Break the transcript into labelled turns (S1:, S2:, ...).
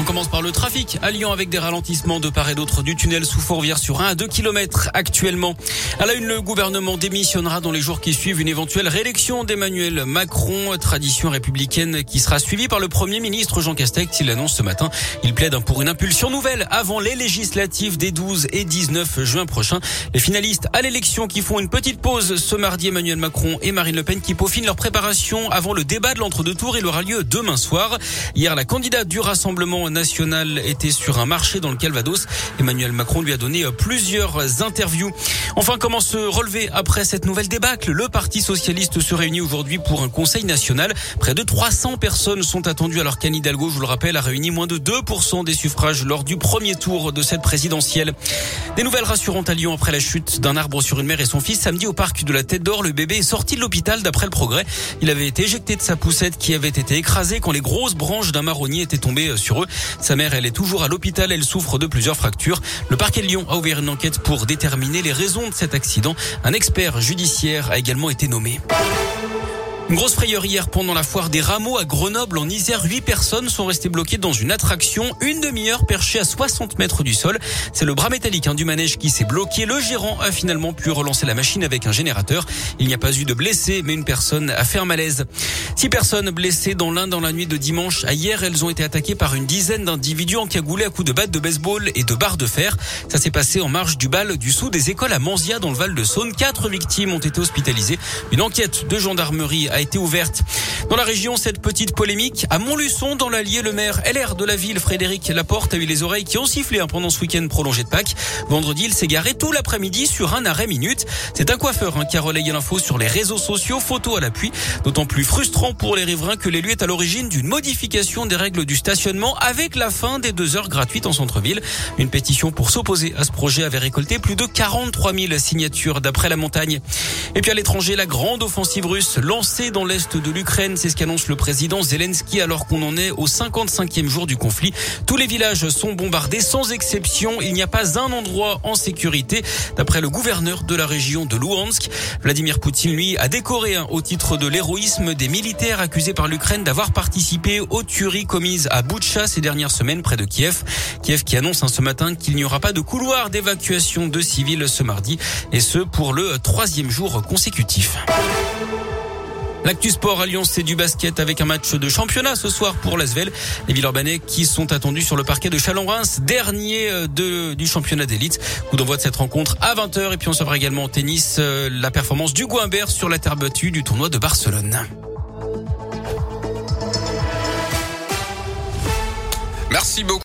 S1: On commence par le trafic à Lyon avec des ralentissements de part et d'autre du tunnel sous Fourvière sur 1 à 2 km actuellement. À la une, le gouvernement démissionnera dans les jours qui suivent une éventuelle réélection d'Emmanuel Macron, tradition républicaine qui sera suivie par le Premier ministre Jean Castex. Il l'annonce ce matin. Il plaide pour une impulsion nouvelle avant les législatives des 12 et 19 juin prochains. Les finalistes à l'élection qui font une petite pause ce mardi, Emmanuel Macron et Marine Le Pen qui peaufinent leur préparation avant le débat de l'entre-deux tours. Il aura lieu demain soir. Hier, la candidate du Rassemblement national était sur un marché dans le Calvados. Emmanuel Macron lui a donné euh, plusieurs interviews. Enfin, comment se relever après cette nouvelle débâcle? Le Parti socialiste se réunit aujourd'hui pour un conseil national. Près de 300 personnes sont attendues alors qu'Anne Hidalgo, je vous le rappelle, a réuni moins de 2% des suffrages lors du premier tour de cette présidentielle. Des nouvelles rassurantes à Lyon après la chute d'un arbre sur une mère et son fils samedi au parc de la Tête d'Or. Le bébé est sorti de l'hôpital d'après le progrès. Il avait été éjecté de sa poussette qui avait été écrasée quand les grosses branches d'un marronnier étaient tombées euh, sur eux. Sa mère, elle est toujours à l'hôpital. Elle souffre de plusieurs fractures. Le parquet de Lyon a ouvert une enquête pour déterminer les raisons de cet accident. Un expert judiciaire a également été nommé. Une grosse frayeur hier pendant la foire des rameaux à Grenoble en Isère. Huit personnes sont restées bloquées dans une attraction une demi-heure perchée à 60 mètres du sol. C'est le bras métallique hein, du manège qui s'est bloqué. Le gérant a finalement pu relancer la machine avec un générateur. Il n'y a pas eu de blessés, mais une personne a fait un malaise. Six personnes blessées dans l'un dans la nuit de dimanche à hier. Elles ont été attaquées par une dizaine d'individus encagoulés à coups de batte de baseball et de barres de fer. Ça s'est passé en marge du bal du sous des écoles à Manzia dans le Val de Saône. Quatre victimes ont été hospitalisées. Une enquête de gendarmerie a été ouverte. Dans la région, cette petite polémique à Montluçon, dans l'Allier, le maire LR de la ville, Frédéric Laporte, a eu les oreilles qui ont sifflé hein, pendant ce week-end prolongé de Pâques. Vendredi, il s'est garé tout l'après-midi sur un arrêt minute. C'est un coiffeur hein, qui a relayé l'info sur les réseaux sociaux, photos à l'appui. D'autant plus frustrant pour les riverains que l'élu est à l'origine d'une modification des règles du stationnement avec la fin des deux heures gratuites en centre-ville. Une pétition pour s'opposer à ce projet avait récolté plus de 43 000 signatures d'après la montagne. Et puis à l'étranger, la grande offensive russe lancée dans l'est de l'Ukraine, c'est ce qu'annonce le président Zelensky alors qu'on en est au 55e jour du conflit. Tous les villages sont bombardés sans exception. Il n'y a pas un endroit en sécurité. D'après le gouverneur de la région de Luhansk, Vladimir Poutine, lui, a décoré hein, au titre de l'héroïsme des militaires accusés par l'Ukraine d'avoir participé aux tueries commises à Boutcha ces dernières semaines près de Kiev. Kiev qui annonce hein, ce matin qu'il n'y aura pas de couloir d'évacuation de civils ce mardi et ce pour le troisième jour consécutif. L'actu sport à Lyon, du basket avec un match de championnat ce soir pour l'Asvel. Les Villeurbanais qui sont attendus sur le parquet de Chalon-Reims, dernier euh, de, du championnat d'élite. Coup d'envoi de cette rencontre à 20h. Et puis on saura également en tennis euh, la performance du Guimbert sur la terre battue du tournoi de Barcelone.
S2: Merci beaucoup.